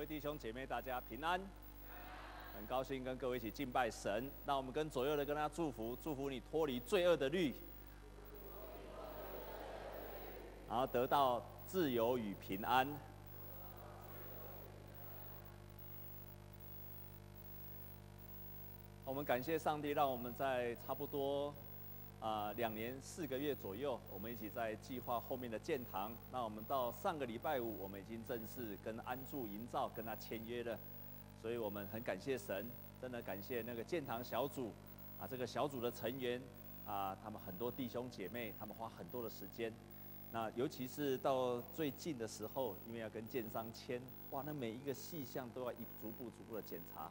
各位弟兄姐妹，大家平安，很高兴跟各位一起敬拜神。那我们跟左右的跟他祝福，祝福你脱离罪恶的律，然后得到自由与平安。我们感谢上帝，让我们在差不多。啊、两年四个月左右，我们一起在计划后面的建堂。那我们到上个礼拜五，我们已经正式跟安住营造跟他签约了。所以我们很感谢神，真的感谢那个建堂小组啊，这个小组的成员啊，他们很多弟兄姐妹，他们花很多的时间。那尤其是到最近的时候，因为要跟建商签，哇，那每一个细项都要一逐步逐步的检查。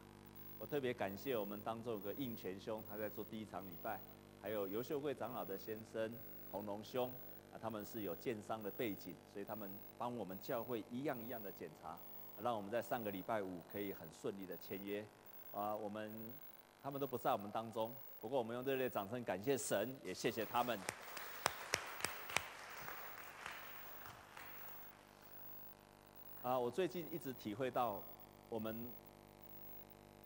我特别感谢我们当中有个应全兄，他在做第一场礼拜。还有尤秀贵长老的先生洪龙兄啊，他们是有建商的背景，所以他们帮我们教会一样一样的检查，让我们在上个礼拜五可以很顺利的签约。啊，我们他们都不在我们当中，不过我们用热烈掌声感谢神，也谢谢他们。啊，我最近一直体会到，我们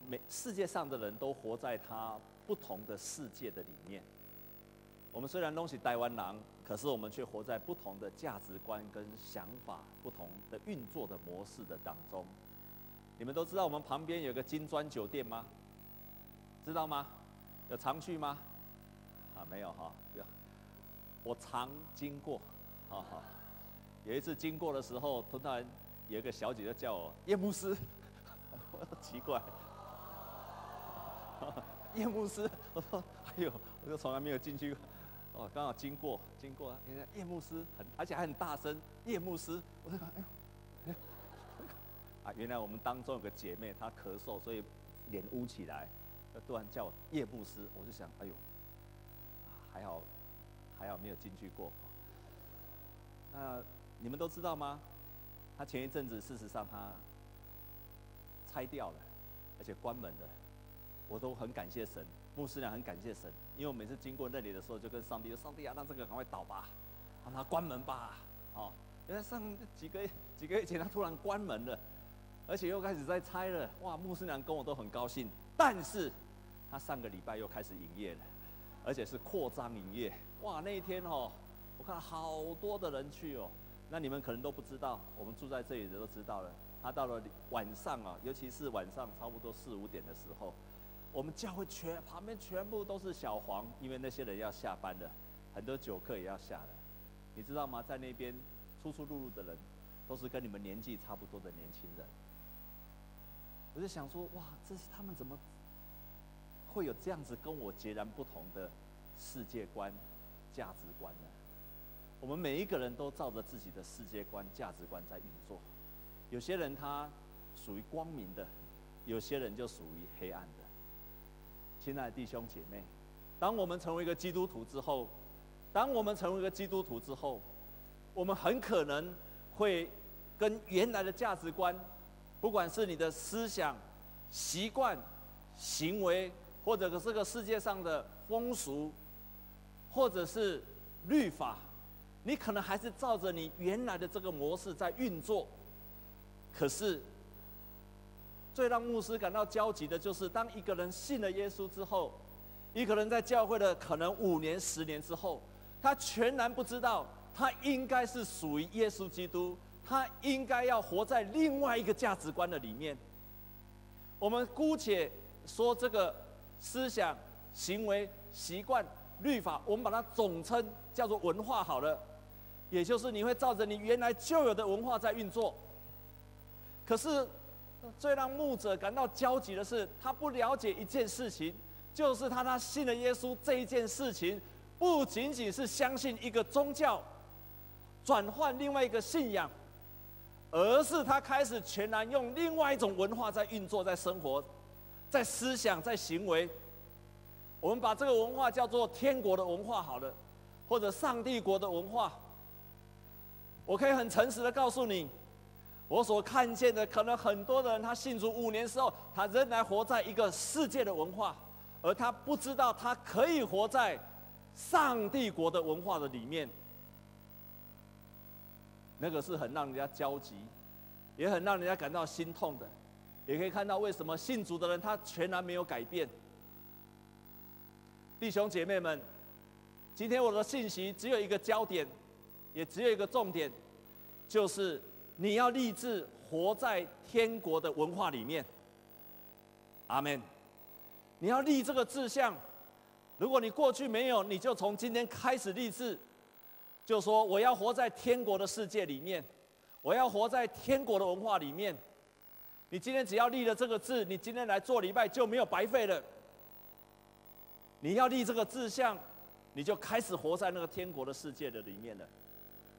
每世界上的人都活在他。不同的世界的里面，我们虽然东西台湾人，可是我们却活在不同的价值观跟想法、不同的运作的模式的当中。你们都知道我们旁边有个金砖酒店吗？知道吗？有常去吗？啊，没有哈，有。我常经过，好好。有一次经过的时候，突然有一个小姐就叫我叶牧师，我 奇怪。叶牧师，我说，哎呦，我就从来没有进去过，哦，刚好经过，经过，你看叶牧师很，而且还很大声，叶牧师，我说，哎呦，啊，原来我们当中有个姐妹，她咳嗽，所以脸乌起来，她突然叫我叶牧师，我就想，哎呦，还好，还好没有进去过。那你们都知道吗？她前一阵子，事实上她拆掉了，而且关门了。我都很感谢神，牧师娘很感谢神，因为我每次经过那里的时候，就跟上帝说：“上帝啊，让这个赶快倒吧，让他关门吧。”哦，原来上几个月几个月前他突然关门了，而且又开始在拆了。哇，牧师娘跟我都很高兴。但是，他上个礼拜又开始营业了，而且是扩张营业。哇，那一天哦，我看好多的人去哦。那你们可能都不知道，我们住在这里的都知道了。他到了晚上啊，尤其是晚上差不多四五点的时候。我们教会全旁边全部都是小黄，因为那些人要下班了，很多酒客也要下来，你知道吗？在那边出出入入的人，都是跟你们年纪差不多的年轻人。我就想说，哇，这是他们怎么会有这样子跟我截然不同的世界观、价值观呢？我们每一个人都照着自己的世界观、价值观在运作，有些人他属于光明的，有些人就属于黑暗的。亲爱的弟兄姐妹，当我们成为一个基督徒之后，当我们成为一个基督徒之后，我们很可能会跟原来的价值观，不管是你的思想、习惯、行为，或者这个世界上的风俗，或者是律法，你可能还是照着你原来的这个模式在运作，可是。最让牧师感到焦急的就是，当一个人信了耶稣之后，一个人在教会的可能五年、十年之后，他全然不知道他应该是属于耶稣基督，他应该要活在另外一个价值观的里面。我们姑且说这个思想、行为、习惯、律法，我们把它总称叫做文化好了，也就是你会照着你原来旧有的文化在运作，可是。最让牧者感到焦急的是，他不了解一件事情，就是他他信了耶稣这一件事情，不仅仅是相信一个宗教，转换另外一个信仰，而是他开始全然用另外一种文化在运作，在生活，在思想，在行为。我们把这个文化叫做天国的文化好了，或者上帝国的文化。我可以很诚实的告诉你。我所看见的，可能很多的人，他信主五年之后，他仍然活在一个世界的文化，而他不知道他可以活在上帝国的文化的里面。那个是很让人家焦急，也很让人家感到心痛的，也可以看到为什么信主的人他全然没有改变。弟兄姐妹们，今天我的信息只有一个焦点，也只有一个重点，就是你要立志活在天国的文化里面。阿门。你要立这个志向，如果你过去没有，你就从今天开始立志，就说我要活在天国的世界里面，我要活在天国的文化里面。你今天只要立了这个志，你今天来做礼拜就没有白费了。你要立这个志向，你就开始活在那个天国的世界的里面了。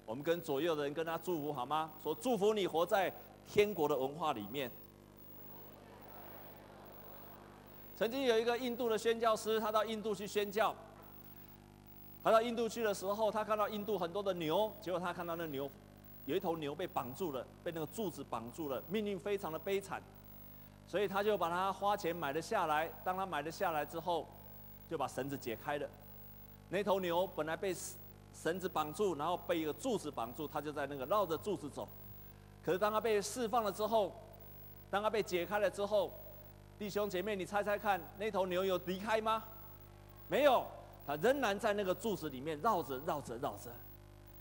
我们跟左右的人跟他祝福好吗？说祝福你活在天国的文化里面。曾经有一个印度的宣教师，他到印度去宣教。他到印度去的时候，他看到印度很多的牛，结果他看到那牛，有一头牛被绑住了，被那个柱子绑住了，命运非常的悲惨。所以他就把它花钱买了下来。当他买了下来之后，就把绳子解开了。那头牛本来被绳子绑住，然后被一个柱子绑住，他就在那个绕着柱子走。可是当他被释放了之后，当他被解开了之后，弟兄姐妹，你猜猜看，那头牛有离开吗？没有，它仍然在那个柱子里面绕着绕着绕着。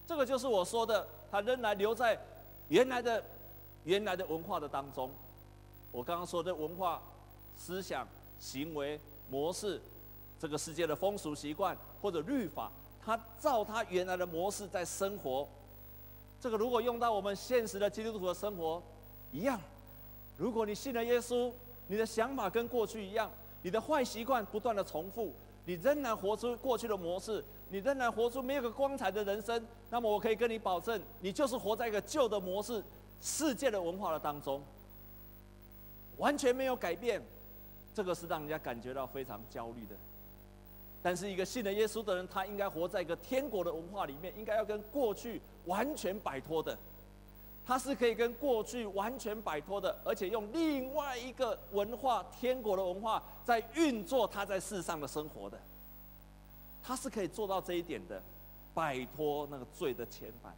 这个就是我说的，它仍然留在原来的原来的文化的当中。我刚刚说的文化、思想、行为模式，这个世界的风俗习惯或者律法，他照他原来的模式在生活。这个如果用到我们现实的基督徒的生活，一样。如果你信了耶稣。你的想法跟过去一样，你的坏习惯不断的重复，你仍然活出过去的模式，你仍然活出没有个光彩的人生。那么我可以跟你保证，你就是活在一个旧的模式、世界的文化的当中，完全没有改变。这个是让人家感觉到非常焦虑的。但是一个信了耶稣的人，他应该活在一个天国的文化里面，应该要跟过去完全摆脱的。他是可以跟过去完全摆脱的，而且用另外一个文化，天国的文化在运作他在世上的生活的。他是可以做到这一点的，摆脱那个罪的牵绊，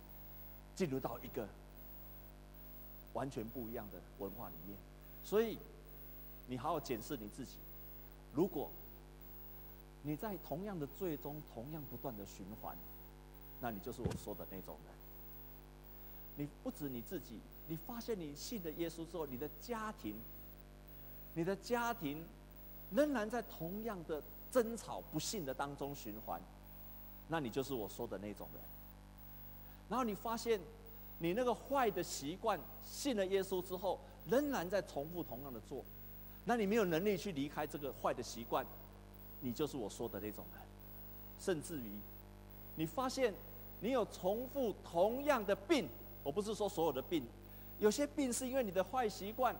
进入到一个完全不一样的文化里面。所以，你好好检视你自己，如果你在同样的罪中，同样不断的循环，那你就是我说的那种人。你不止你自己，你发现你信了耶稣之后，你的家庭，你的家庭仍然在同样的争吵、不幸的当中循环，那你就是我说的那种人。然后你发现你那个坏的习惯，信了耶稣之后，仍然在重复同样的做，那你没有能力去离开这个坏的习惯，你就是我说的那种人。甚至于，你发现你有重复同样的病。我不是说所有的病，有些病是因为你的坏习惯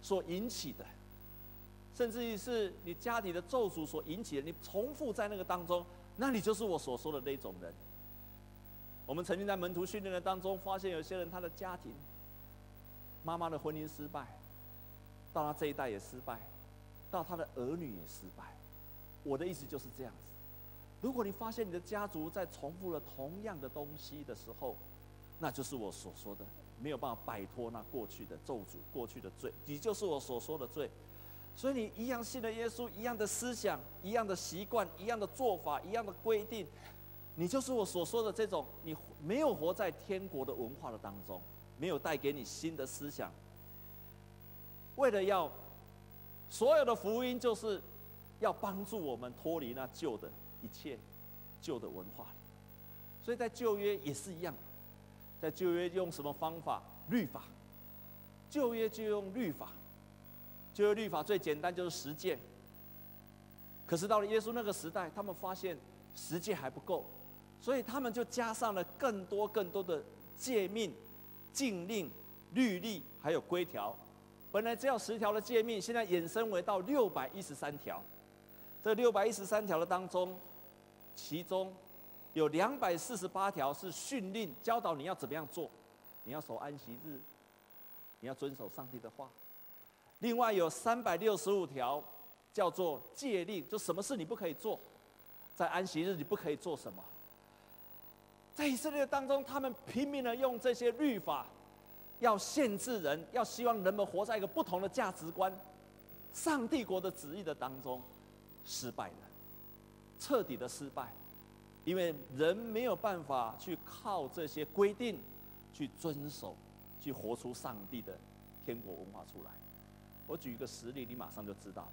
所引起的，甚至于是你家里的咒诅所引起的。你重复在那个当中，那你就是我所说的那种人。我们曾经在门徒训练的当中发现，有些人他的家庭，妈妈的婚姻失败，到他这一代也失败，到他的儿女也失败。我的意思就是这样子。如果你发现你的家族在重复了同样的东西的时候，那就是我所说的，没有办法摆脱那过去的咒诅、过去的罪，你就是我所说的罪。所以你一样信了耶稣，一样的思想，一样的习惯，一样的做法，一样的规定，你就是我所说的这种，你没有活在天国的文化的当中，没有带给你新的思想。为了要所有的福音，就是要帮助我们脱离那旧的一切旧的文化。所以在旧约也是一样。在旧约用什么方法？律法。旧约就用律法。旧约律法最简单就是实践。可是到了耶稣那个时代，他们发现实践还不够，所以他们就加上了更多更多的诫命、禁令、律例，还有规条。本来只有十条的诫命，现在衍生为到六百一十三条。这六百一十三条的当中，其中。有两百四十八条是训令，教导你要怎么样做，你要守安息日，你要遵守上帝的话。另外有三百六十五条叫做戒令，就什么事你不可以做，在安息日你不可以做什么。在以色列当中，他们拼命的用这些律法要限制人，要希望人们活在一个不同的价值观、上帝国的旨意的当中，失败了，彻底的失败，因为人没有办法去靠这些规定去遵守，去活出上帝的天国文化出来。我举一个实例，你马上就知道了。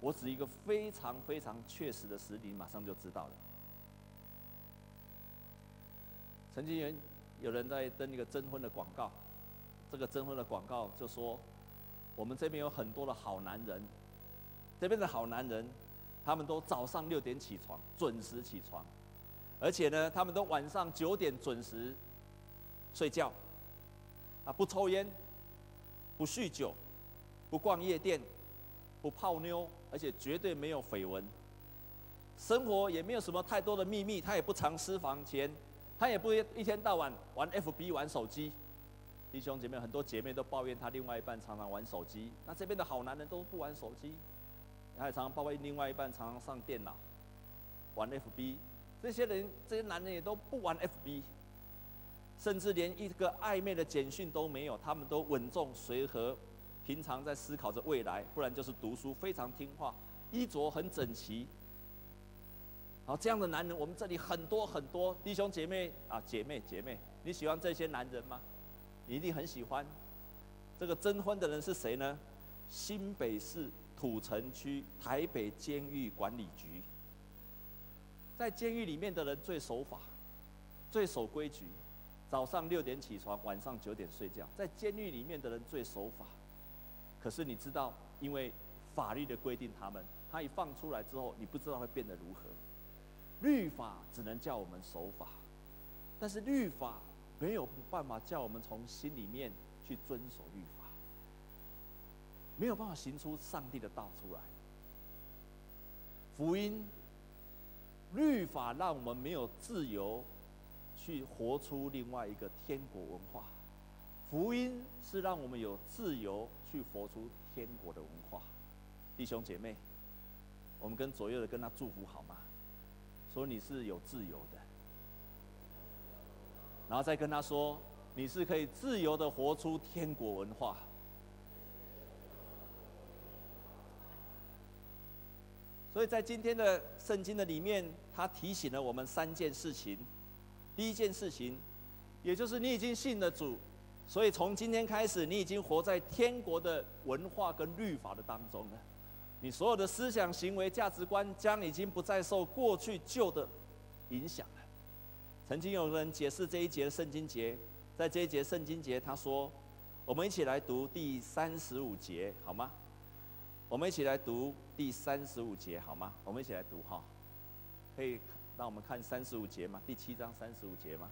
我指一个非常非常确实的实例，你马上就知道了。曾经有有人在登一个征婚的广告，这个征婚的广告就说，我们这边有很多的好男人，这边的好男人，他们都早上六点起床，准时起床，而且呢，他们都晚上九点准时睡觉，啊，不抽烟，不酗酒，不逛夜店，不泡妞，而且绝对没有绯闻，生活也没有什么太多的秘密，他也不藏私房钱。他也不一天到晚玩 FB 玩手机，弟兄姐妹，很多姐妹都抱怨他另外一半常常玩手机。那这边的好男人都不玩手机，他也常常抱怨另外一半常常上电脑玩 FB。这些人，这些男人也都不玩 FB，甚至连一个暧昧的简讯都没有。他们都稳重随和，平常在思考着未来，不然就是读书非常听话，衣着很整齐。好，这样的男人，我们这里很多很多弟兄姐妹啊，姐妹姐妹，你喜欢这些男人吗？你一定很喜欢。这个征婚的人是谁呢？新北市土城区台北监狱管理局。在监狱里面的人最守法，最守规矩，早上六点起床，晚上九点睡觉。在监狱里面的人最守法。可是你知道，因为法律的规定，他们他一放出来之后，你不知道会变得如何。律法只能叫我们守法，但是律法没有办法叫我们从心里面去遵守律法，没有办法行出上帝的道出来。福音、律法让我们没有自由去活出另外一个天国文化，福音是让我们有自由去活出天国的文化。弟兄姐妹，我们跟左右的跟他祝福好吗？说你是有自由的，然后再跟他说，你是可以自由的活出天国文化。所以在今天的圣经的里面，他提醒了我们三件事情。第一件事情，也就是你已经信了主，所以从今天开始，你已经活在天国的文化跟律法的当中了。你所有的思想、行为、价值观将已经不再受过去旧的影响了。曾经有人解释这一节的圣经节，在这一节圣经节，他说：“我们一起来读第三十五节，好吗？我们一起来读第三十五节，好吗？我们一起来读哈，可以让我们看三十五节吗？第七章三十五节吗？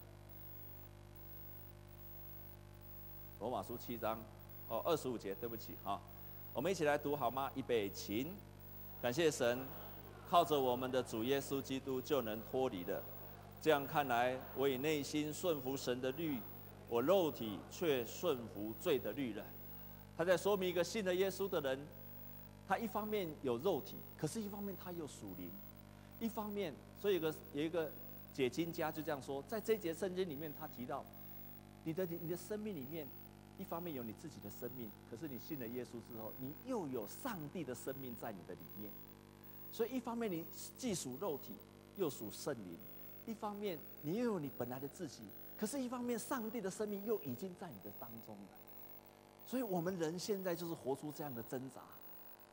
罗马书七章，哦，二十五节，对不起，哈。”我们一起来读好吗？预备，请。感谢神，靠着我们的主耶稣基督就能脱离的。这样看来，我以内心顺服神的律，我肉体却顺服罪的律了。他在说明一个信了耶稣的人，他一方面有肉体，可是一方面他又属灵。一方面，所以有个有一个解经家就这样说，在这节圣经里面，他提到你的你的生命里面。一方面有你自己的生命，可是你信了耶稣之后，你又有上帝的生命在你的里面。所以一方面你既属肉体，又属圣灵；一方面你又有你本来的自己，可是一方面上帝的生命又已经在你的当中了。所以我们人现在就是活出这样的挣扎：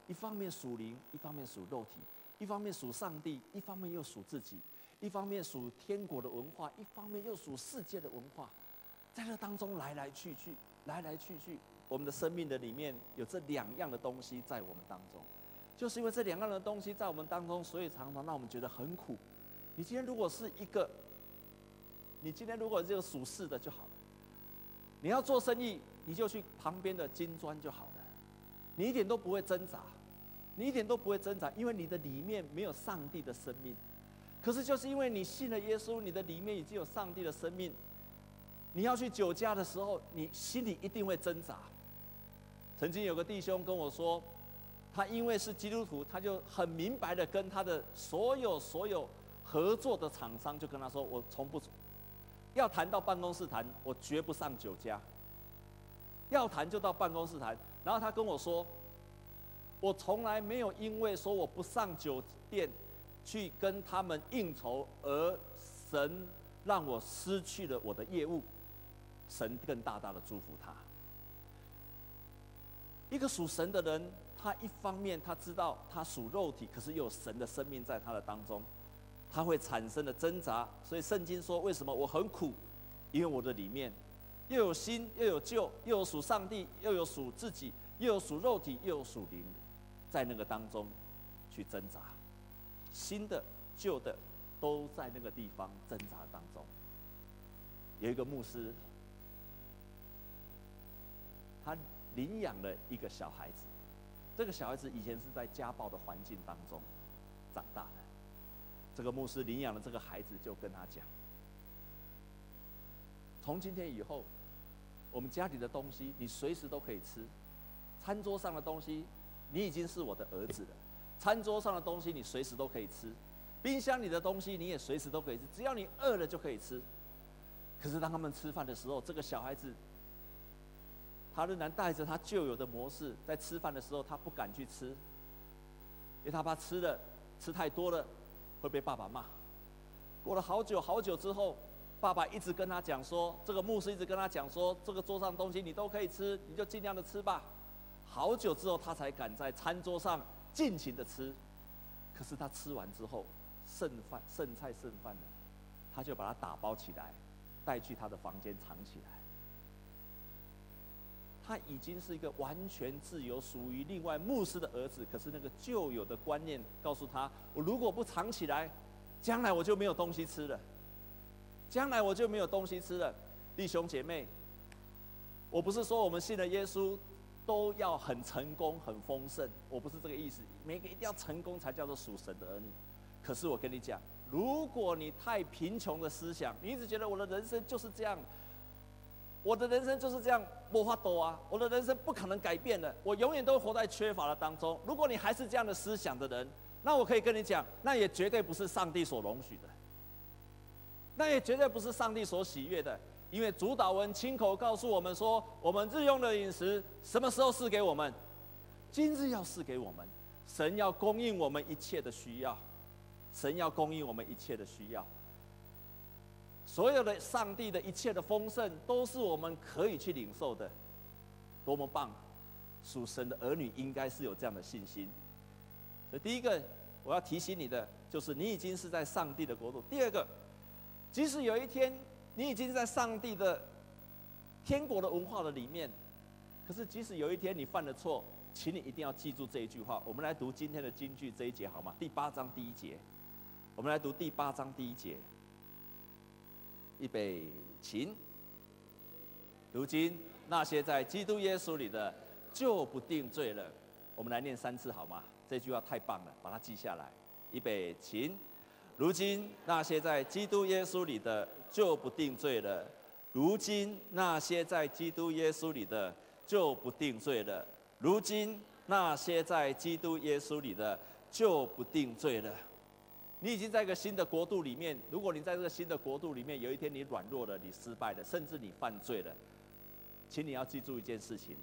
一方面属灵，一方面属肉体；一方面属上帝，一方面又属自己；一方面属天国的文化，一方面又属世界的文化，在这当中来来去去。来来去去，我们的生命的里面有这两样的东西在我们当中，就是因为这两样的东西在我们当中，所以常常让我们觉得很苦。你今天如果是一个，你今天如果这个属世的就好了。你要做生意，你就去旁边的金砖就好，你一点都不会挣扎，你一点都不会挣扎，因为你的里面没有上帝的生命。可是就是因为你信了耶稣，你的里面已经有上帝的生命。你要去酒家的时候，你心里一定会挣扎。曾经有个弟兄跟我说，他因为是基督徒，他就很明白的跟他的所有所有合作的厂商就跟他说：“我从不要谈到办公室谈，我绝不上酒家。”要谈就到办公室谈。然后他跟我说，我从来没有因为说我不上酒店去跟他们应酬，而神让我失去了我的业务，神更大大的祝福他。一个属神的人，他一方面他知道他属肉体，可是又有神的生命在他的当中，他会产生的挣扎。所以圣经说，为什么我很苦？因为我的里面又有新又有旧，又有属上帝，又有属自己，又有属肉体，又有属灵，在那个当中去挣扎。新的、旧的都在那个地方挣扎当中。有一个牧师，他。领养了一个小孩子，这个小孩子以前是在家暴的环境当中长大的。这个牧师领养了这个孩子，就跟他讲：从今天以后，我们家里的东西你随时都可以吃，餐桌上的东西你已经是我的儿子了。餐桌上的东西你随时都可以吃，冰箱里的东西你也随时都可以吃，只要你饿了就可以吃。可是当他们吃饭的时候，这个小孩子。他仍然带着他旧有的模式，在吃饭的时候，他不敢去吃，因为他怕吃了吃太多了会被爸爸骂。过了好久好久之后，爸爸一直跟他讲说，这个牧师一直跟他讲说，这个桌上东西你都可以吃，你就尽量的吃吧。好久之后，他才敢在餐桌上尽情的吃。可是他吃完之后，剩饭剩菜剩饭的，他就把它打包起来，带去他的房间藏起来。他已经是一个完全自由、属于另外牧师的儿子。可是那个旧有的观念告诉他：我如果不藏起来，将来我就没有东西吃了。将来我就没有东西吃了。弟兄姐妹，我不是说我们信了耶稣都要很成功、很丰盛，我不是这个意思。每个一定要成功才叫做属神的儿女。可是我跟你讲，如果你太贫穷的思想，你一直觉得我的人生就是这样。我的人生就是这样，没法度啊！我的人生不可能改变的，我永远都活在缺乏的当中。如果你还是这样的思想的人，那我可以跟你讲，那也绝对不是上帝所容许的，那也绝对不是上帝所喜悦的。因为主祷文亲口告诉我们说，我们日用的饮食什么时候赐给我们？今日要赐给我们，神要供应我们一切的需要，神要供应我们一切的需要。所有的上帝的一切的丰盛，都是我们可以去领受的，多么棒！属神的儿女应该是有这样的信心。所以第一个我要提醒你的，就是你已经是在上帝的国度。第二个，即使有一天你已经在上帝的天国的文化的里面，可是即使有一天你犯了错，请你一定要记住这一句话。我们来读今天的金句这一节好吗？第八章第一节，我们来读第八章第一节。预备，请。如今那些在基督耶稣里的，就不定罪了。我们来念三次好吗？这句话太棒了，把它记下来。预备，请。如今那些在基督耶稣里的，就不定罪了。如今那些在基督耶稣里的，就不定罪了。如今那些在基督耶稣里的，就不定罪了。你已经在一个新的国度里面。如果你在这个新的国度里面，有一天你软弱了，你失败了，甚至你犯罪了，请你要记住一件事情：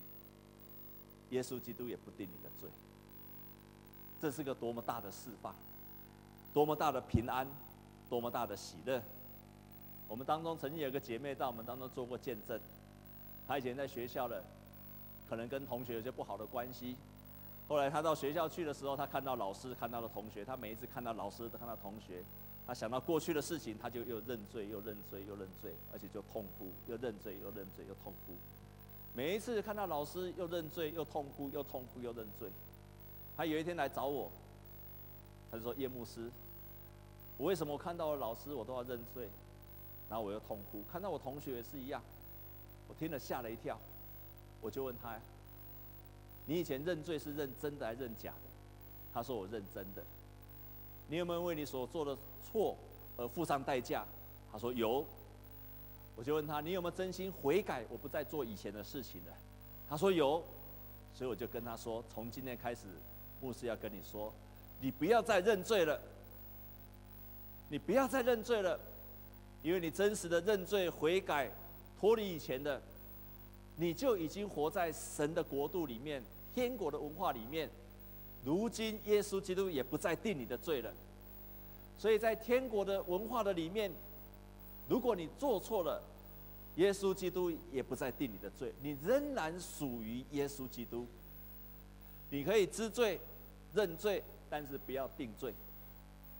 耶稣基督也不定你的罪。这是个多么大的释放，多么大的平安，多么大的喜乐。我们当中曾经有个姐妹在我们当中做过见证，她以前在学校的，可能跟同学有些不好的关系。后来她到学校去的时候，她看到老师，看到了同学。她每一次看到老师，看到同学，她想到过去的事情，她就又认罪，又认罪，又认罪，而且就痛哭，又认罪，又认罪，又痛哭。每一次看到老师，又认罪，又痛哭，又痛哭，又认罪。她有一天来找我，他就说：“叶牧师，我为什么我看到了老师，我都要认罪，然后我又痛哭？看到我同学也是一样。”我听了吓了一跳，我就问他。你以前认罪是认真的还是认假的？他说我认真的。你有没有为你所做的错而付上代价？他说有。我就问他，你有没有真心悔改？我不再做以前的事情了。他说有。所以我就跟他说，从今天开始，牧师要跟你说，你不要再认罪了。你不要再认罪了，因为你真实的认罪悔改，脱离以前的。你就已经活在神的国度里面，天国的文化里面。如今耶稣基督也不再定你的罪了，所以在天国的文化的里面，如果你做错了，耶稣基督也不再定你的罪，你仍然属于耶稣基督。你可以知罪、认罪，但是不要定罪。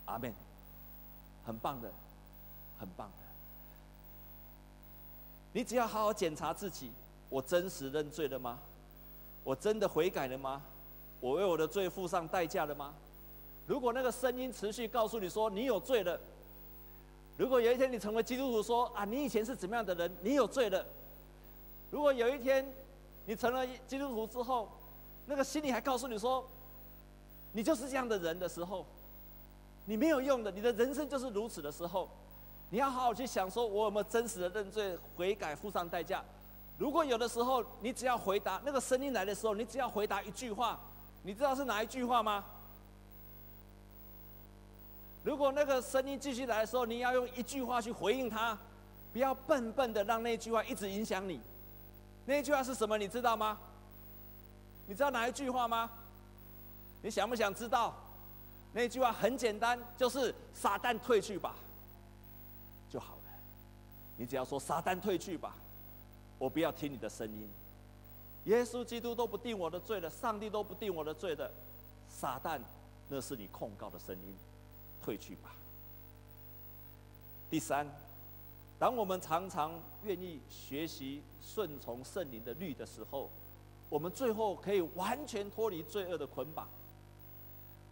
阿门。很棒的，很棒的。你只要好好检查自己：我真实认罪了吗？我真的悔改了吗？我为我的罪付上代价了吗？如果那个声音持续告诉你说你有罪了，如果有一天你成为基督徒说啊，你以前是怎么样的人？你有罪了。如果有一天你成了基督徒之后，那个心里还告诉你说，你就是这样的人的时候，你没有用的，你的人生就是如此的时候，你要好好去想说，我有没有真实的认罪、悔改、付上代价？如果有的时候，你只要回答那个声音来的时候，你只要回答一句话，你知道是哪一句话吗？如果那个声音继续来的时候，你要用一句话去回应他，不要笨笨的让那句话一直影响你。那句话是什么？你知道吗？你知道哪一句话吗？你想不想知道？那句话很简单，就是“撒旦退去吧”，就好了。你只要说“撒旦退去吧”，我不要听你的声音。耶稣基督都不定我的罪了，上帝都不定我的罪的，撒旦，那是你控告的声音，退去吧。第三，当我们常常愿意学习顺从圣灵的律的时候。我们最后可以完全脱离罪恶的捆绑，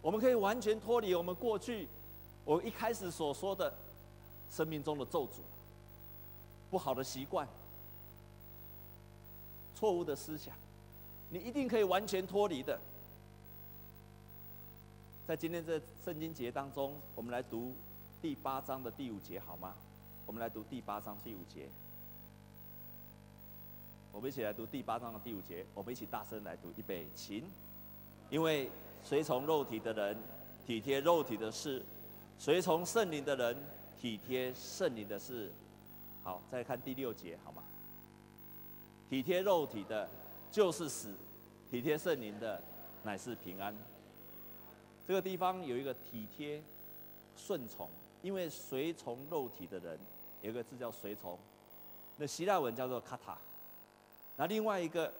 我们可以完全脱离我们过去我一开始所说的生命中的咒诅、不好的习惯、错误的思想，你一定可以完全脱离的。在今天这圣经节当中，我们来读第八章的第五节，好吗？我们来读第八章第五节。我们一起来读第八章的第五节，我们一起大声来读，预备，请。因为随从肉体的人体贴肉体的事，随从圣灵的人体贴圣灵的事。好，再看第六节，好吗？体贴肉体的，就是死；体贴圣灵的，乃是平安。这个地方有一个体贴、顺从，因为随从肉体的人有一个字叫随从，那希腊文叫做卡塔。那另外一个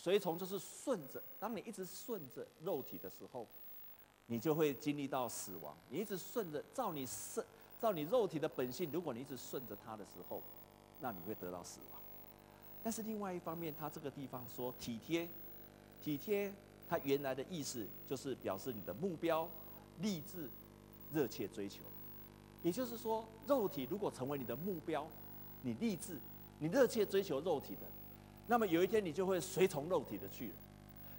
随从就是顺着，当你一直顺着肉体的时候，你就会经历到死亡。你一直顺着，照你圣，照你肉体的本性，如果你一直顺着它的时候，那你会得到死亡。但是另外一方面，他这个地方说体贴，体贴，它原来的意思就是表示你的目标、立志、热切追求。也就是说，肉体如果成为你的目标，你立志。你热切追求肉体的，那么有一天你就会随从肉体的去了。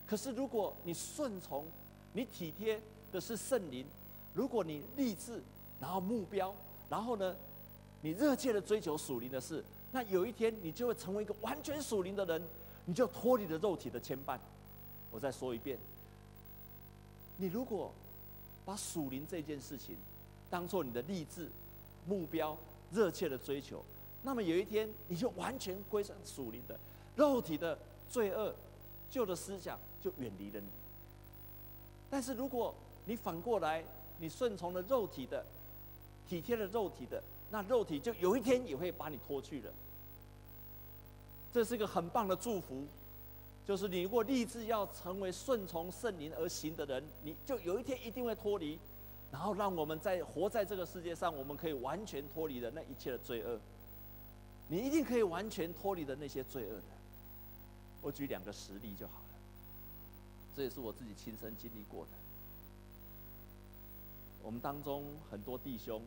可是如果你顺从，你体贴的是圣灵，如果你立志，然后目标，然后呢，你热切的追求属灵的事，那有一天你就会成为一个完全属灵的人，你就脱离了肉体的牵绊。我再说一遍，你如果把属灵这件事情当做你的立志、目标、热切的追求。那么有一天，你就完全归向属灵的，肉体的罪恶、旧的思想就远离了你。但是如果你反过来，你顺从了肉体的，体贴了肉体的，那肉体就有一天也会把你脱去了。这是一个很棒的祝福，就是你如果立志要成为顺从圣灵而行的人，你就有一天一定会脱离，然后让我们在活在这个世界上，我们可以完全脱离的那一切的罪恶。你一定可以完全脱离的那些罪恶的。我举两个实例就好了，这也是我自己亲身经历过的。我们当中很多弟兄，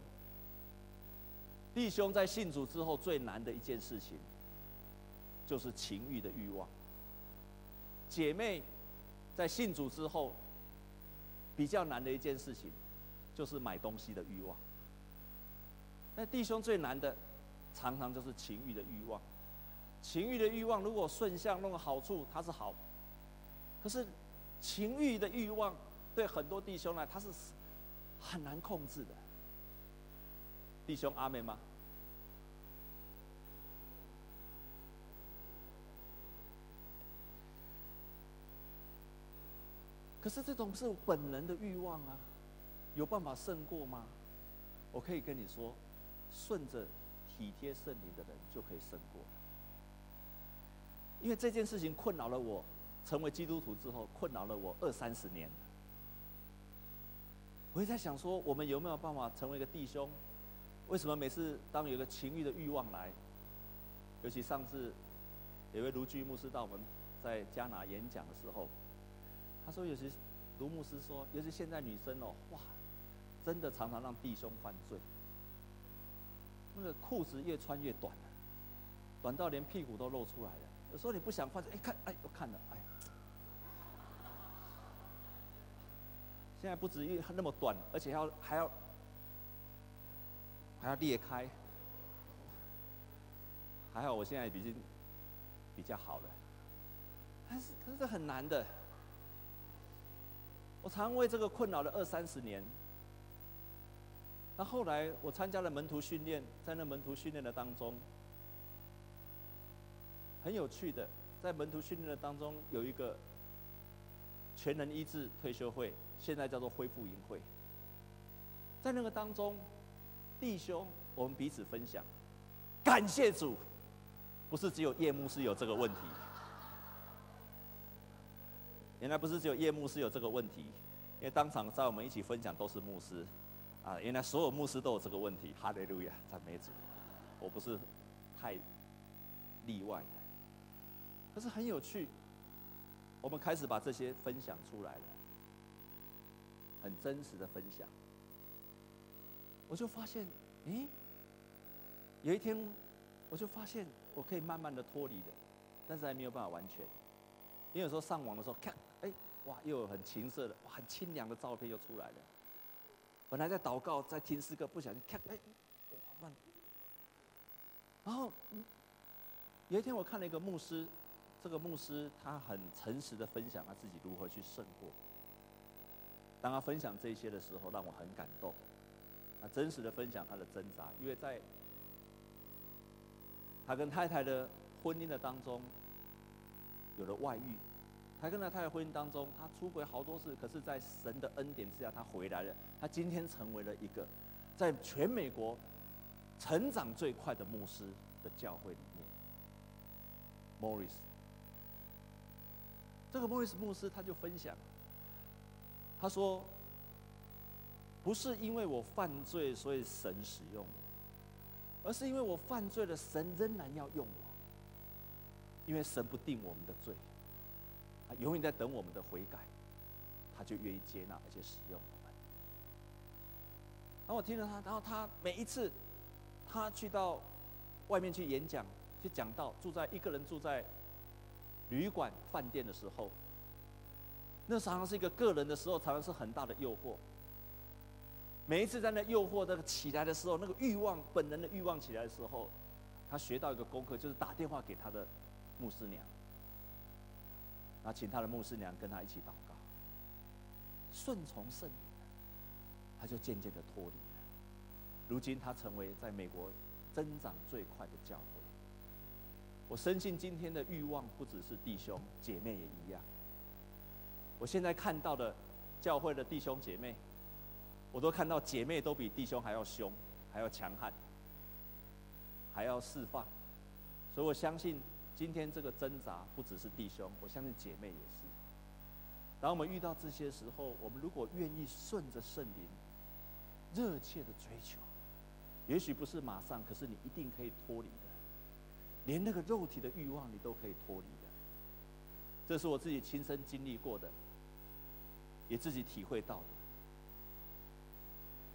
弟兄在信主之后最难的一件事情，就是情欲的欲望。姐妹在信主之后，比较难的一件事情，就是买东西的欲望。那弟兄最难的。常常就是情欲的欲望，情欲的欲望如果顺向弄个好处，它是好。可是情欲的欲望对很多弟兄呢，它是很难控制的。弟兄阿妹吗？可是这种是本能的欲望啊，有办法胜过吗？我可以跟你说，顺着体贴圣灵的人就可以胜过。因为这件事情困扰了我，成为基督徒之后困扰了我二三十年。我也在想说，我们有没有办法成为一个弟兄？为什么每次当有个情欲的欲望来，尤其上次有位卢居牧师到我们在加拿演讲的时候，他说有些卢牧师说，尤其现在女生哦，哇，真的常常让弟兄犯罪。那个裤子越穿越短了，短到连屁股都露出来了。有时候你不想换，哎，看，哎，我看了，哎。现在不止一那么短，而且要还要还要裂开。还好我现在已经比较好了，但是可是很难的。我常为这个困扰了二三十年。那后来我参加了门徒训练，在那门徒训练的当中，很有趣的，在门徒训练的当中有一个全能医治退休会。现在叫做恢复营会，在那个当中，弟兄，我们彼此分享，感谢主，不是只有夜牧师有这个问题，原来不是只有夜牧师有这个问题，因为当场在我们一起分享都是牧师，啊，原来所有牧师都有这个问题，哈利路亚，赞美主，我不是太例外，可是很有趣，我们开始把这些分享出来了。很真实的分享，我就发现，咦，有一天，我就发现我可以慢慢的脱离的，但是还没有办法完全，因为有时候上网的时候看，哎，哇，又有很情色的，哇，很清凉的照片又出来了。本来在祷告，在听诗歌，不小心看，哎，哇，慢。然后，有一天我看了一个牧师，这个牧师他很诚实的分享他自己如何去胜过。当他分享这些的时候，让我很感动。他真实的分享他的挣扎，因为在他跟太太的婚姻的当中有了外遇，他跟他太太婚姻当中，他出轨好多次，可是，在神的恩典之下，他回来了。他今天成为了一个在全美国成长最快的牧师的教会里面。Morris，这个 Morris 牧师他就分享。他说：“不是因为我犯罪，所以神使用我，而是因为我犯罪了，神仍然要用我。因为神不定我们的罪，他永远在等我们的悔改，他就愿意接纳而且使用我们。然后我听了他，然后他每一次他去到外面去演讲，去讲道，住在一个人住在旅馆饭店的时候。”那常常是一个个人的时候，常常是很大的诱惑。每一次在那诱惑那个起来的时候，那个欲望本能的欲望起来的时候，他学到一个功课，就是打电话给他的牧师娘，然后请他的牧师娘跟他一起祷告，顺从圣灵，他就渐渐的脱离了。如今他成为在美国增长最快的教会。我深信今天的欲望不只是弟兄姐妹也一样。我现在看到的教会的弟兄姐妹，我都看到姐妹都比弟兄还要凶，还要强悍，还要释放。所以我相信今天这个挣扎不只是弟兄，我相信姐妹也是。当我们遇到这些时候，我们如果愿意顺着圣灵，热切的追求，也许不是马上，可是你一定可以脱离，连那个肉体的欲望你都可以脱离的。这是我自己亲身经历过的。也自己体会到的。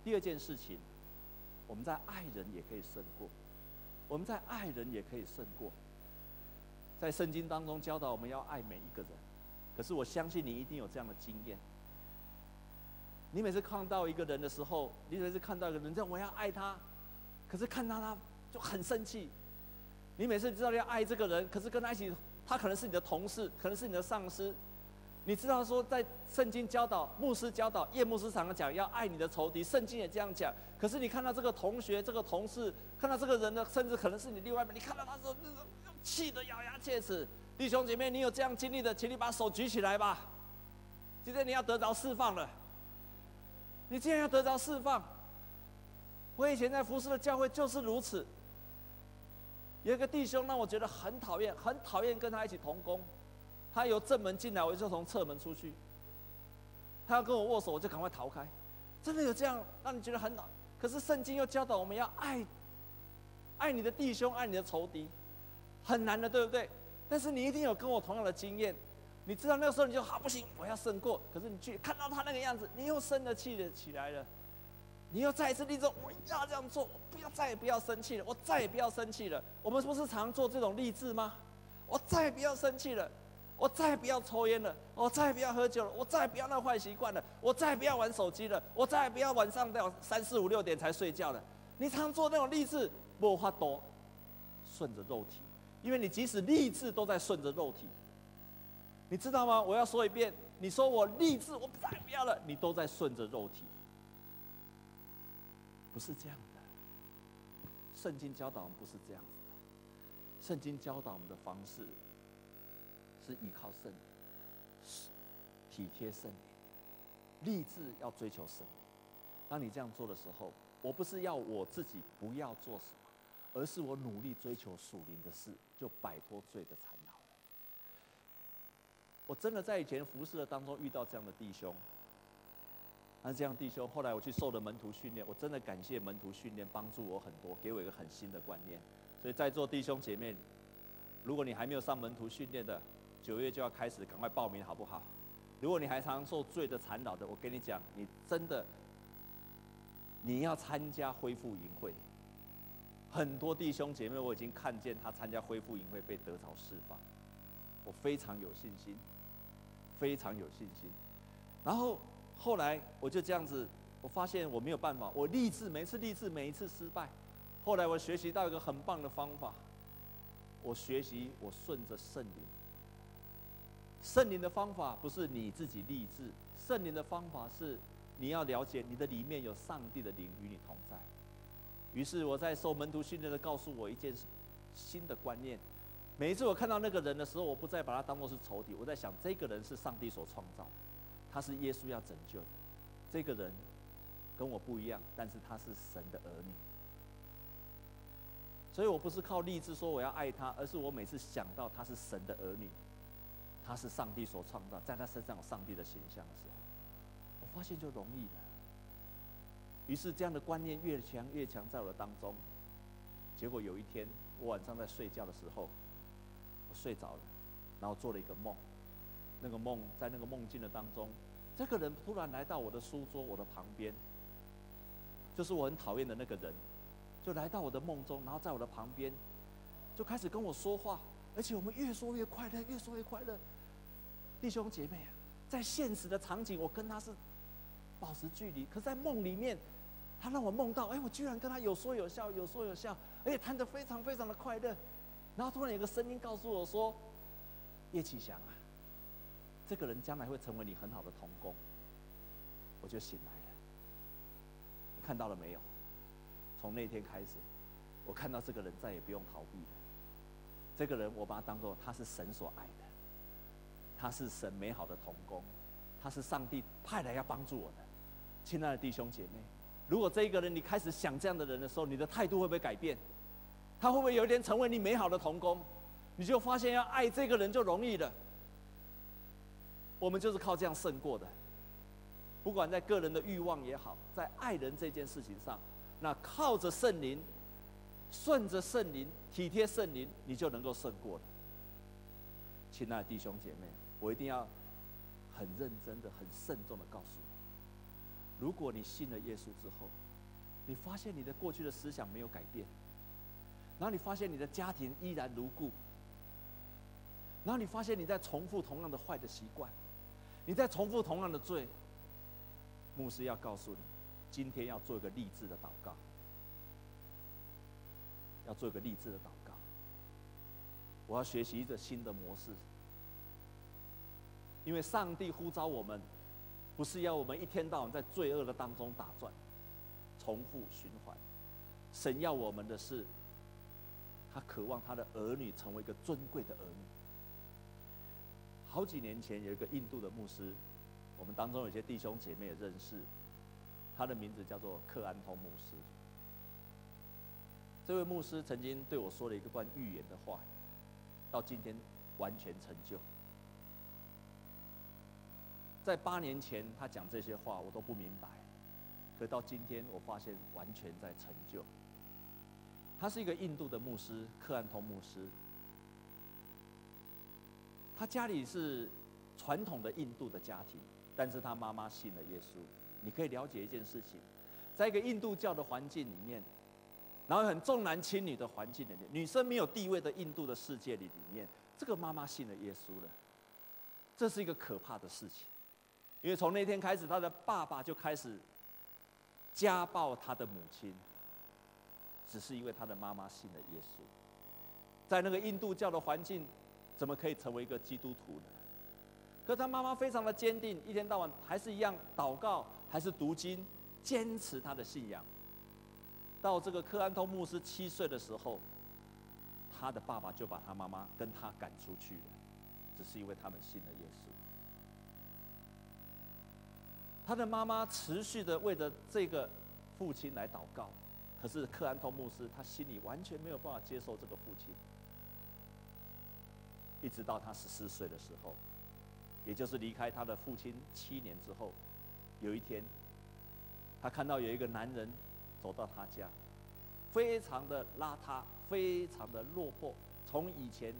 第二件事情，我们在爱人也可以胜过，我们在爱人也可以胜过。在圣经当中教导我们要爱每一个人，可是我相信你一定有这样的经验。你每次看到一个人的时候，你每次看到一个人，这样我要爱他，可是看到他就很生气。你每次知道要爱这个人，可是跟他一起，他可能是你的同事，可能是你的上司。你知道说，在圣经教导、牧师教导、夜牧师常常讲要爱你的仇敌，圣经也这样讲。可是你看到这个同学、这个同事，看到这个人呢，甚至可能是你另外一半，你看到他时候那种气得咬牙切齿。弟兄姐妹，你有这样经历的，请你把手举起来吧。今天你要得着释放了，你今天要得着释放。我以前在服侍的教会就是如此。有一个弟兄让我觉得很讨厌，很讨厌跟他一起同工。他由正门进来，我就从侧门出去。他要跟我握手，我就赶快逃开。真的有这样让你觉得很恼？可是圣经又教导我们要爱，爱你的弟兄，爱你的仇敌，很难的，对不对？但是你一定有跟我同样的经验。你知道那个时候你就好不行，我要胜过。可是你去看到他那个样子，你又生了气的起来了。你又再一次立志，我一定要这样做，我不要再也不要生气了，我再也不要生气了。我们不是常做这种励志吗？我再也不要生气了，我再也不要抽烟了，我再也不要喝酒了，我再也不要那坏习惯了，我再也不要玩手机了，我再也不要晚上到三四五六点才睡觉了。你常做那种励志，莫话多顺着肉体，因为你即使励志都在顺着肉体。你知道吗？我要说一遍，你说我励志，我再也不要了，你都在顺着肉体。不是这样的，圣经教导我们不是这样子的。圣经教导我们的方式是依靠圣灵，体贴圣灵，立志要追求圣灵。当你这样做的时候，我不是要我自己不要做什么，而是我努力追求属灵的事，就摆脱罪的缠绕。我真的在以前服侍的当中遇到这样的弟兄。那这样，弟兄，后来我去受了门徒训练，我真的感谢门徒训练帮助我很多，给我一个很新的观念。所以在座弟兄姐妹，如果你还没有上门徒训练的，九月就要开始，赶快报名好不好？如果你还常受罪的缠绕的，我跟你讲，你真的你要参加恢复营会。很多弟兄姐妹，我已经看见他参加恢复营会被得着释放，我非常有信心，非常有信心。然后。后来我就这样子，我发现我没有办法，我立志，每次立志，每一次失败。后来我学习到一个很棒的方法，我学习我顺着圣灵。圣灵的方法不是你自己立志，圣灵的方法是你要了解你的里面有上帝的灵与你同在。于是我在受门徒训练的告诉我一件新的观念，每一次我看到那个人的时候，我不再把他当作是仇敌，我在想这个人是上帝所创造。他是耶稣要拯救的，这个人跟我不一样，但是他是神的儿女，所以我不是靠励志说我要爱他，而是我每次想到他是神的儿女，他是上帝所创造，在他身上有上帝的形象的时候，我发现就容易了。于是这样的观念越强越强在我的当中，结果有一天我晚上在睡觉的时候，我睡着了，然后做了一个梦，那个梦在那个梦境的当中。这个人突然来到我的书桌，我的旁边，就是我很讨厌的那个人，就来到我的梦中，然后在我的旁边，就开始跟我说话，而且我们越说越快乐，越说越快乐。弟兄姐妹啊，在现实的场景，我跟他是保持距离，可在梦里面，他让我梦到，哎，我居然跟他有说有笑，有说有笑，而且谈得非常非常的快乐。然后突然有个声音告诉我说：“叶启祥啊。”这个人将来会成为你很好的同工，我就醒来了。你看到了没有？从那天开始，我看到这个人再也不用逃避了。这个人，我把他当做他是神所爱的，他是神美好的童工，他是上帝派来要帮助我的。亲爱的弟兄姐妹，如果这一个人你开始想这样的人的时候，你的态度会不会改变？他会不会有一天成为你美好的童工？你就发现要爱这个人就容易了。我们就是靠这样胜过的。不管在个人的欲望也好，在爱人这件事情上，那靠着圣灵，顺着圣灵，体贴圣灵，你就能够胜过了。亲爱的弟兄姐妹，我一定要很认真的、很慎重的告诉你：如果你信了耶稣之后，你发现你的过去的思想没有改变，然后你发现你的家庭依然如故，然后你发现你在重复同样的坏的习惯。你在重复同样的罪，牧师要告诉你，今天要做一个励志的祷告，要做一个励志的祷告。我要学习一个新的模式，因为上帝呼召我们，不是要我们一天到晚在罪恶的当中打转，重复循环。神要我们的是，他渴望他的儿女成为一个尊贵的儿女。好几年前，有一个印度的牧师，我们当中有些弟兄姐妹也认识，他的名字叫做克安通牧师。这位牧师曾经对我说了一个关于预言的话，到今天完全成就。在八年前他讲这些话，我都不明白，可到今天我发现完全在成就。他是一个印度的牧师，克安通牧师。他家里是传统的印度的家庭，但是他妈妈信了耶稣。你可以了解一件事情，在一个印度教的环境里面，然后很重男轻女的环境里面，女生没有地位的印度的世界里里面，这个妈妈信了耶稣了，这是一个可怕的事情，因为从那天开始，他的爸爸就开始家暴他的母亲，只是因为他的妈妈信了耶稣，在那个印度教的环境，怎么可以成为一个基督徒呢？可他妈妈非常的坚定，一天到晚还是一样祷告，还是读经，坚持他的信仰。到这个克安通牧师七岁的时候，他的爸爸就把他妈妈跟他赶出去了，只是因为他们信了耶稣。他的妈妈持续的为着这个父亲来祷告，可是克安通牧师他心里完全没有办法接受这个父亲。一直到他十四岁的时候，也就是离开他的父亲七年之后，有一天，他看到有一个男人走到他家，非常的邋遢，非常的落魄。从以前，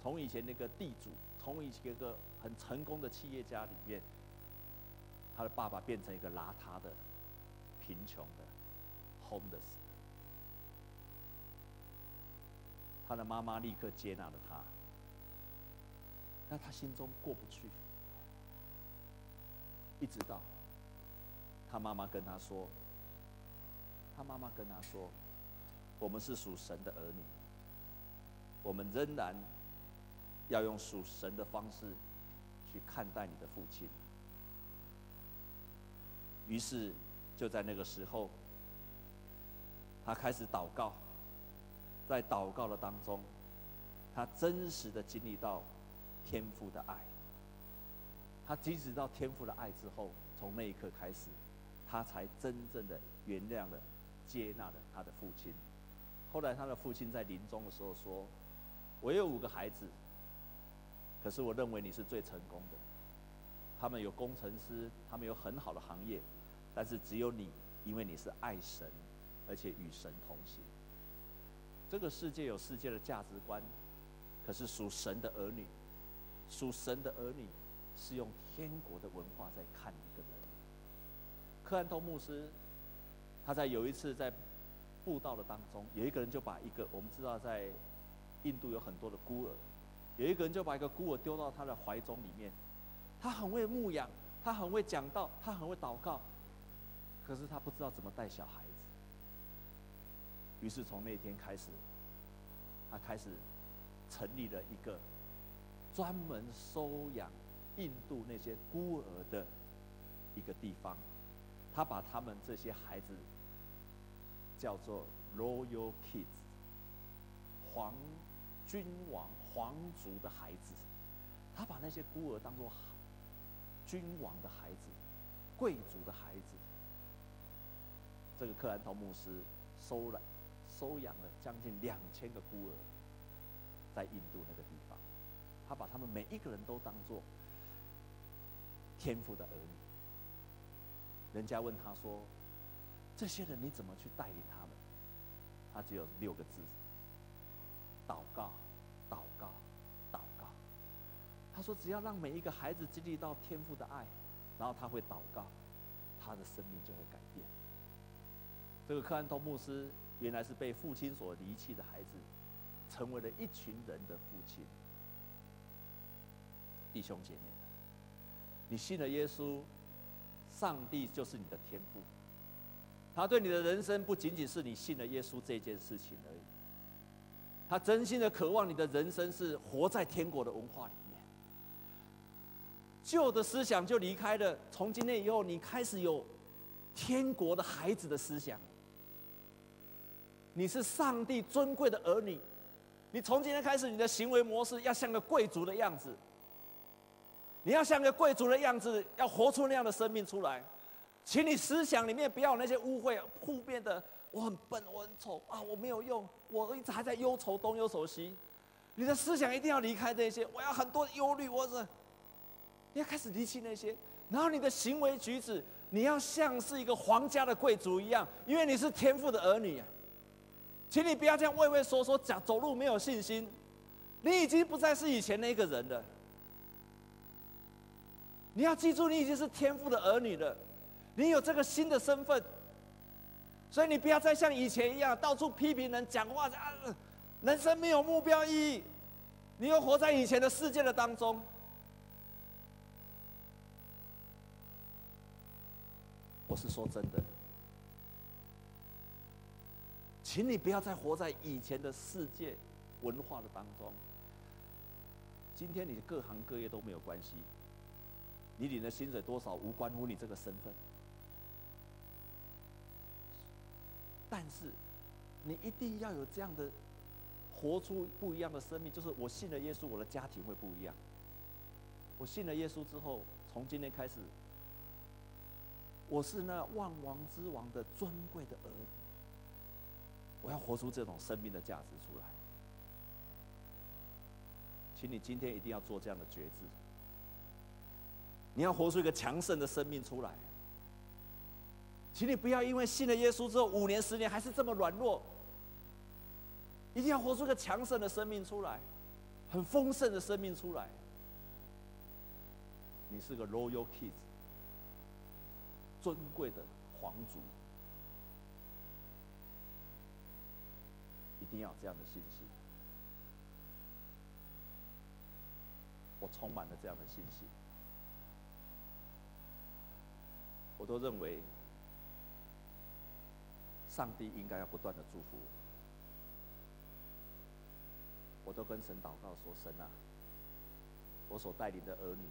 从以前那个地主，从以前一个很成功的企业家里面，他的爸爸变成一个邋遢的、贫穷的 homeless。他的妈妈立刻接纳了他。但他心中过不去，一直到他妈妈跟他说：“他妈妈跟他说，我们是属神的儿女，我们仍然要用属神的方式去看待你的父亲。”于是就在那个时候，他开始祷告，在祷告的当中，他真实的经历到。天父的爱，他即使到天父的爱之后，从那一刻开始，他才真正的原谅了、接纳了他的父亲。后来他的父亲在临终的时候说：“我有五个孩子，可是我认为你是最成功的。他们有工程师，他们有很好的行业，但是只有你，因为你是爱神，而且与神同行。这个世界有世界的价值观，可是属神的儿女。”属神的儿女是用天国的文化在看一个人。克安托牧师，他在有一次在布道的当中，有一个人就把一个我们知道在印度有很多的孤儿，有一个人就把一个孤儿丢到他的怀中里面。他很会牧养，他很会讲道，他很会祷告，可是他不知道怎么带小孩子。于是从那天开始，他开始成立了一个。专门收养印度那些孤儿的一个地方，他把他们这些孩子叫做 Royal Kids，皇君王皇族的孩子，他把那些孤儿当做君王的孩子、贵族的孩子。这个克安通牧师收了收养了将近两千个孤儿，在印度那个地方。他把他们每一个人都当做天赋的儿女。人家问他说：“这些人你怎么去带领他们？”他只有六个字：祷告，祷告，祷告。他说：“只要让每一个孩子经历到天赋的爱，然后他会祷告，他的生命就会改变。”这个克安托牧师原来是被父亲所离弃的孩子，成为了一群人的父亲。弟兄姐妹，你信了耶稣，上帝就是你的天父。他对你的人生不仅仅是你信了耶稣这件事情而已，他真心的渴望你的人生是活在天国的文化里面。旧的思想就离开了，从今天以后，你开始有天国的孩子的思想。你是上帝尊贵的儿女，你从今天开始，你的行为模式要像个贵族的样子。你要像个贵族的样子，要活出那样的生命出来。请你思想里面不要有那些污秽、负面的。我很笨，我很丑啊，我没有用，我一直还在忧愁东忧愁西。你的思想一定要离开这些。我要很多忧虑，我是你要开始离弃那些。然后你的行为举止，你要像是一个皇家的贵族一样，因为你是天父的儿女啊。请你不要这样畏畏缩缩，讲走路没有信心。你已经不再是以前那个人了。你要记住，你已经是天父的儿女了。你有这个新的身份，所以你不要再像以前一样到处批评人、讲话啊，人生没有目标意义。你又活在以前的世界的当中。我是说真的。请你不要再活在以前的世界文化的当中。今天你各行各业都没有关系，你领的薪水多少无关乎你这个身份。但是，你一定要有这样的活出不一样的生命，就是我信了耶稣，我的家庭会不一样。我信了耶稣之后，从今天开始，我是那万王之王的尊贵的儿子。我要活出这种生命的价值出来，请你今天一定要做这样的决志。你要活出一个强盛的生命出来，请你不要因为信了耶稣之后五年十年还是这么软弱，一定要活出一个强盛的生命出来，很丰盛的生命出来。你是个 royal kids，尊贵的皇族。一定要有这样的信心，我充满了这样的信心，我都认为上帝应该要不断的祝福我，我都跟神祷告说：神啊，我所带领的儿女，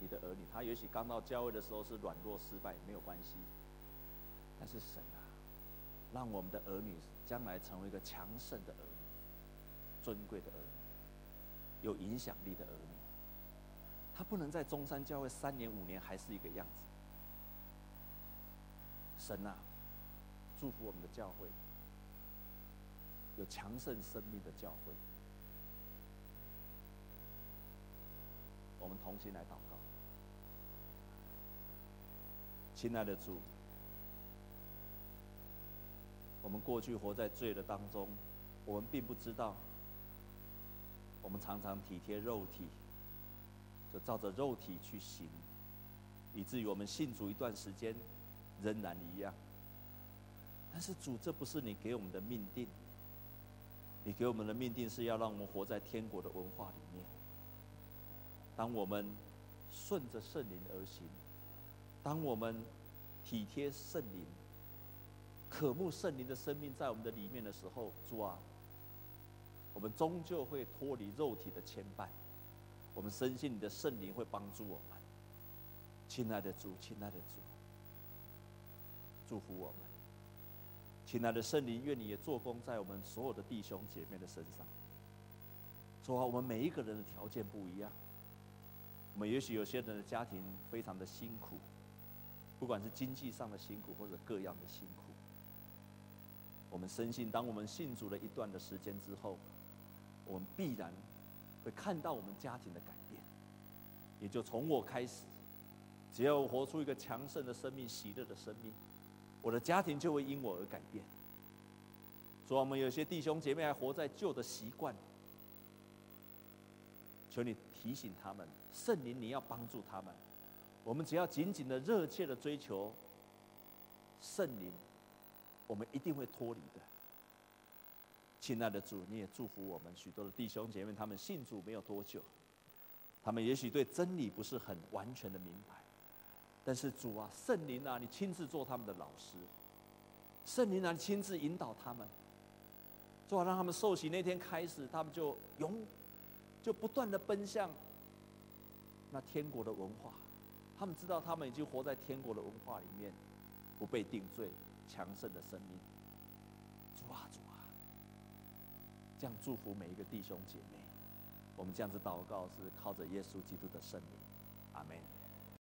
你的儿女，他也许刚到教会的时候是软弱失败，没有关系，但是神啊，让我们的儿女。将来成为一个强盛的儿女，尊贵的儿女，有影响力的儿女。他不能在中山教会三年五年还是一个样子。神啊，祝福我们的教会，有强盛生命的教会。我们同心来祷告，亲爱的主。我们过去活在罪的当中，我们并不知道。我们常常体贴肉体，就照着肉体去行，以至于我们信主一段时间，仍然一样。但是主，这不是你给我们的命定。你给我们的命定是要让我们活在天国的文化里面。当我们顺着圣灵而行，当我们体贴圣灵。渴慕圣灵的生命在我们的里面的时候，主啊，我们终究会脱离肉体的牵绊。我们深信你的圣灵会帮助我们。亲爱的主，亲爱的主，祝福我们。亲爱的圣灵，愿你也做工在我们所有的弟兄姐妹的身上。主啊，我们每一个人的条件不一样。我们也许有些人的家庭非常的辛苦，不管是经济上的辛苦，或者各样的辛苦。我们深信，当我们信主了一段的时间之后，我们必然会看到我们家庭的改变。也就从我开始，只要我活出一个强盛的生命、喜乐的生命，我的家庭就会因我而改变。所以，我们有些弟兄姐妹还活在旧的习惯，求你提醒他们，圣灵你要帮助他们。我们只要紧紧的、热切的追求圣灵。我们一定会脱离的，亲爱的主，你也祝福我们许多的弟兄姐妹，他们信主没有多久，他们也许对真理不是很完全的明白，但是主啊，圣灵啊，你亲自做他们的老师，圣灵啊，你亲自引导他们，主啊，让他们受洗那天开始，他们就勇，就不断的奔向那天国的文化，他们知道他们已经活在天国的文化里面，不被定罪。强盛的生命，主啊主啊，这样祝福每一个弟兄姐妹。我们这样子祷告是靠着耶稣基督的圣名，阿门。